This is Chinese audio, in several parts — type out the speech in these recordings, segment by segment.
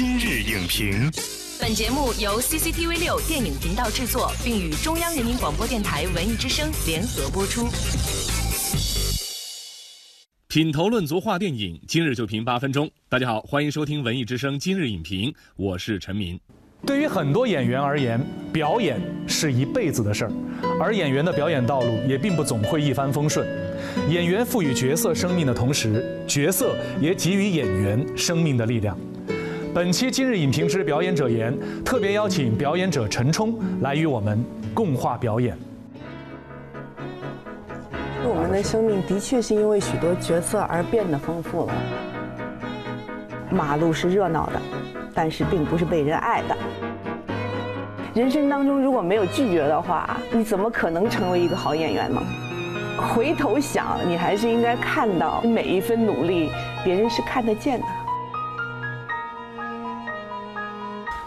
今日影评，本节目由 CCTV 六电影频道制作，并与中央人民广播电台文艺之声联合播出。品头论足话电影，今日就评八分钟。大家好，欢迎收听文艺之声今日影评，我是陈明。对于很多演员而言，表演是一辈子的事儿，而演员的表演道路也并不总会一帆风顺。演员赋予角色生命的同时，角色也给予演员生命的力量。本期今日影评之表演者言，特别邀请表演者陈冲来与我们共话表演。我们的生命的确是因为许多角色而变得丰富了。马路是热闹的，但是并不是被人爱的。人生当中如果没有拒绝的话，你怎么可能成为一个好演员呢？回头想，你还是应该看到每一分努力，别人是看得见的。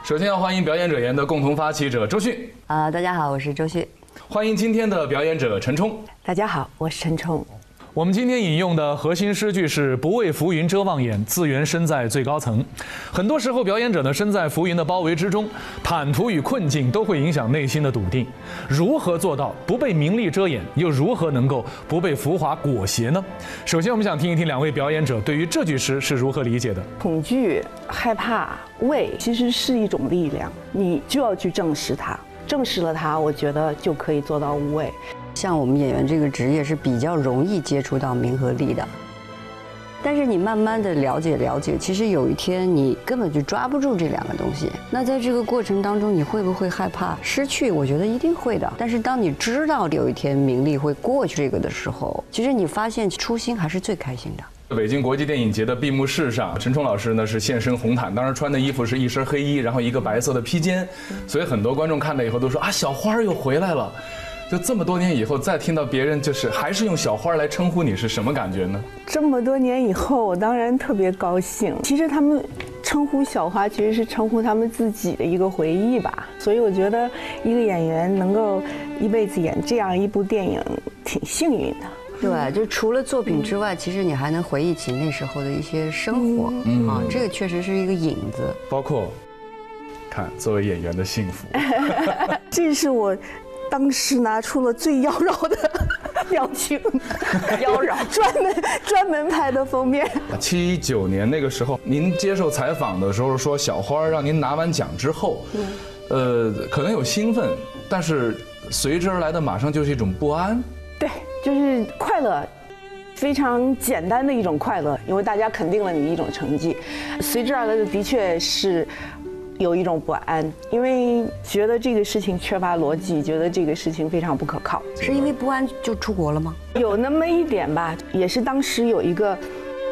首先要欢迎表演者言的共同发起者周迅，啊、大家好，我是周迅。欢迎今天的表演者陈冲。大家好，我是陈冲。我们今天引用的核心诗句是“不畏浮云遮望眼，自缘身在最高层”。很多时候，表演者呢身在浮云的包围之中，坦途与困境都会影响内心的笃定。如何做到不被名利遮掩，又如何能够不被浮华裹挟呢？首先，我们想听一听两位表演者对于这句诗是如何理解的。恐惧、害怕、畏，其实是一种力量，你就要去正视它。正视了它，我觉得就可以做到无畏。像我们演员这个职业是比较容易接触到名和利的，但是你慢慢的了解了解，其实有一天你根本就抓不住这两个东西。那在这个过程当中，你会不会害怕失去？我觉得一定会的。但是当你知道有一天名利会过去这个的时候，其实你发现初心还是最开心的。北京国际电影节的闭幕式上，陈冲老师呢是现身红毯，当时穿的衣服是一身黑衣，然后一个白色的披肩，所以很多观众看了以后都说啊，小花又回来了。就这么多年以后，再听到别人就是还是用小花来称呼你，是什么感觉呢？这么多年以后，我当然特别高兴。其实他们称呼小花，其实是称呼他们自己的一个回忆吧。所以我觉得一个演员能够一辈子演这样一部电影，挺幸运的。对，就除了作品之外，其实你还能回忆起那时候的一些生活。啊，这个确实是一个影子。包括看作为演员的幸福，这是我当时拿出了最妖娆的 表情，妖娆，专门专门拍的封面。七九年那个时候，您接受采访的时候说，小花让您拿完奖之后，呃，可能有兴奋，但是随之而来的马上就是一种不安。对，就是快乐，非常简单的一种快乐，因为大家肯定了你一种成绩，随之而来的的确是有一种不安，因为觉得这个事情缺乏逻辑，觉得这个事情非常不可靠。是因为不安就出国了吗？有那么一点吧，也是当时有一个，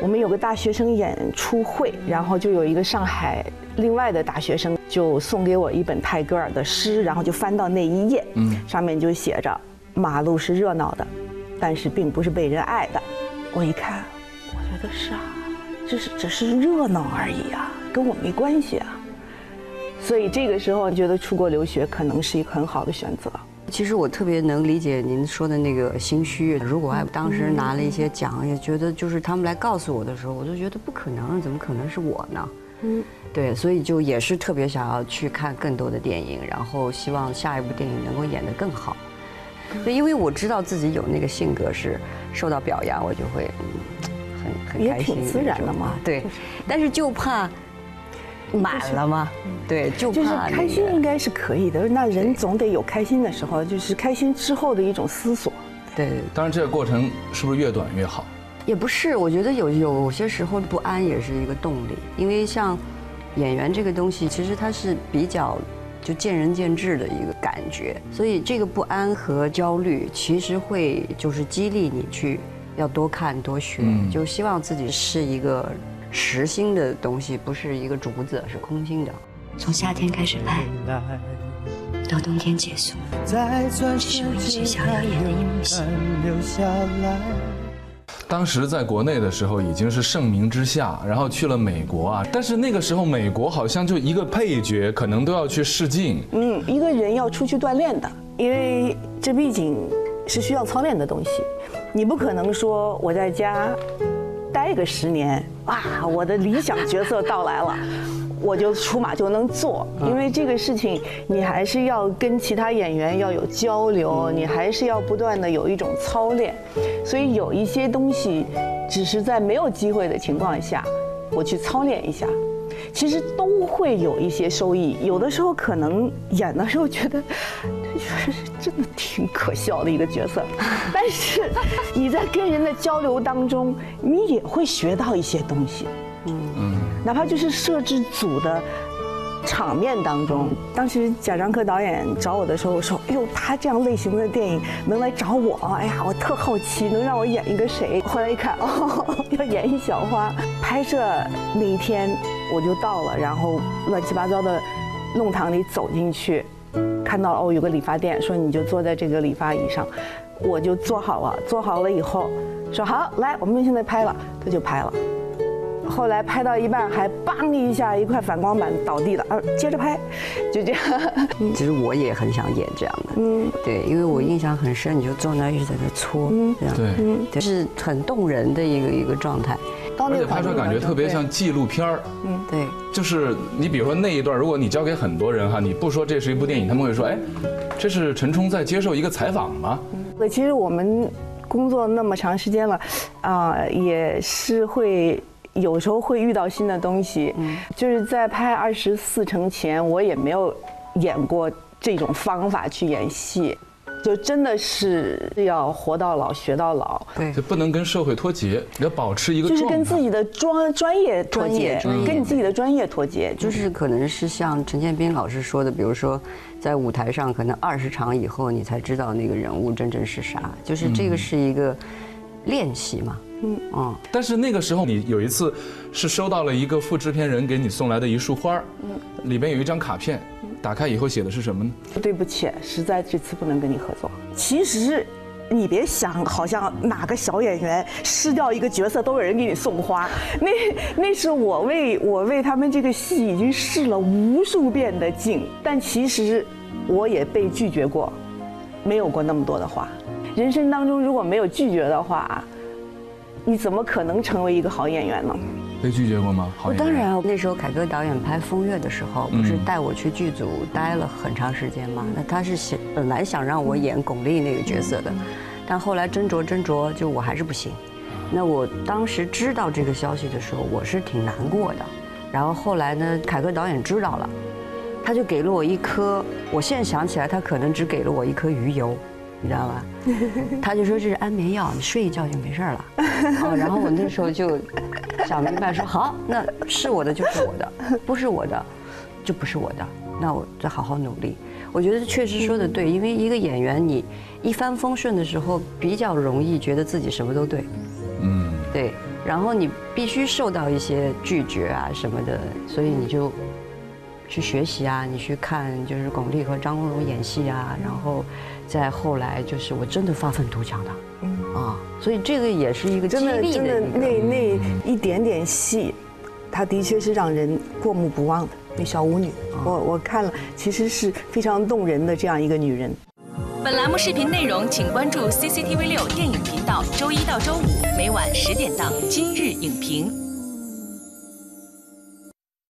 我们有个大学生演出会，然后就有一个上海另外的大学生就送给我一本泰戈尔的诗，然后就翻到那一页，嗯，上面就写着“马路是热闹的，但是并不是被人爱的”。我一看，我觉得是啊，这是只是热闹而已啊，跟我没关系啊。所以这个时候觉得出国留学可能是一个很好的选择。其实我特别能理解您说的那个心虚。如果我当时拿了一些奖，也觉得就是他们来告诉我的时候，我就觉得不可能，怎么可能是我呢？嗯，对，所以就也是特别想要去看更多的电影，然后希望下一部电影能够演得更好。对，因为我知道自己有那个性格是受到表扬，我就会嗯很很也开心。也挺自然的嘛对，但是就怕满了嘛，对，就就是怕开心应该是可以的，那人总得有开心的时候，就是开心之后的一种思索。对。当然，这个过程是不是越短越好？也不是，我觉得有有些时候不安也是一个动力，因为像演员这个东西，其实它是比较就见仁见智的一个感觉，所以这个不安和焦虑其实会就是激励你去要多看多学，就希望自己是一个实心的东西，不是一个竹子，是空心的。从夏天开始拍，到冬天结束，这是我一直想要演的一幕戏。当时在国内的时候已经是盛名之下，然后去了美国啊，但是那个时候美国好像就一个配角，可能都要去试镜。嗯，一个人要出去锻炼的，因为这毕竟是需要操练的东西，你不可能说我在家待个十年，哇，我的理想角色到来了。我就出马就能做，因为这个事情你还是要跟其他演员要有交流，你还是要不断的有一种操练，所以有一些东西，只是在没有机会的情况下，我去操练一下，其实都会有一些收益。有的时候可能演的时候觉得，这 真的挺可笑的一个角色，但是你在跟人的交流当中，你也会学到一些东西。嗯哪怕就是摄制组的场面当中，当时贾樟柯导演找我的时候我说：“哎呦，他这样类型的电影能来找我，哎呀，我特好奇，能让我演一个谁？”后来一看，哦，要演一小花。拍摄那一天我就到了，然后乱七八糟的弄堂里走进去，看到哦有个理发店，说你就坐在这个理发椅上，我就坐好了。坐好了以后，说好来，我们现在拍了，他就拍了。后来拍到一半，还梆一下一块反光板倒地了，啊，接着拍，就这样。其实我也很想演这样的，嗯，对，因为我印象很深，你就坐那一直在那搓，嗯这样，对，就是很动人的一个一个状态。而且拍出来感觉特别像纪录片儿，嗯，对，就是你比如说那一段，如果你交给很多人哈，你不说这是一部电影，他们会说，哎，这是陈冲在接受一个采访吗？对，其实我们工作那么长时间了，啊，也是会。有时候会遇到新的东西，就是在拍《二十四城》前，我也没有演过这种方法去演戏，就真的是要活到老学到老，对，就不能跟社会脱节，要保持一个就是跟自己的专专业脱节，跟你自己的专业脱节，就是可能是像陈建斌老师说的，比如说在舞台上，可能二十场以后你才知道那个人物真正是啥，就是这个是一个练习嘛。嗯啊，但是那个时候你有一次是收到了一个副制片人给你送来的一束花嗯，里边有一张卡片，打开以后写的是什么呢？对不起，实在这次不能跟你合作。其实，你别想好像哪个小演员失掉一个角色都有人给你送花，那那是我为我为他们这个戏已经试了无数遍的镜，但其实我也被拒绝过，没有过那么多的花。人生当中如果没有拒绝的话。你怎么可能成为一个好演员呢？被拒绝过吗？我当然，那时候凯歌导演拍《风月》的时候，不是带我去剧组待了很长时间吗？那他是想本来想让我演巩俐那个角色的，但后来斟酌斟酌，就我还是不行。那我当时知道这个消息的时候，我是挺难过的。然后后来呢，凯歌导演知道了，他就给了我一颗，我现在想起来，他可能只给了我一颗鱼油。你知道吧？他就说这是安眠药，你睡一觉就没事了。哦，然后我那时候就想明白，说好，那是我的就是我的，不是我的就不是我的。那我再好好努力。我觉得确实说的对，因为一个演员你一帆风顺的时候，比较容易觉得自己什么都对。嗯，对。然后你必须受到一些拒绝啊什么的，所以你就去学习啊，你去看就是巩俐和张国荣演戏啊，然后。再后来就是我真的发愤图强的，啊，所以这个也是一个真的真的那那一点点戏，他的确是让人过目不忘的。那小舞女，我我看了，其实是非常动人的这样一个女人。本栏目视频内容，请关注 CCTV 六电影频道，周一到周五每晚十点档《今日影评》。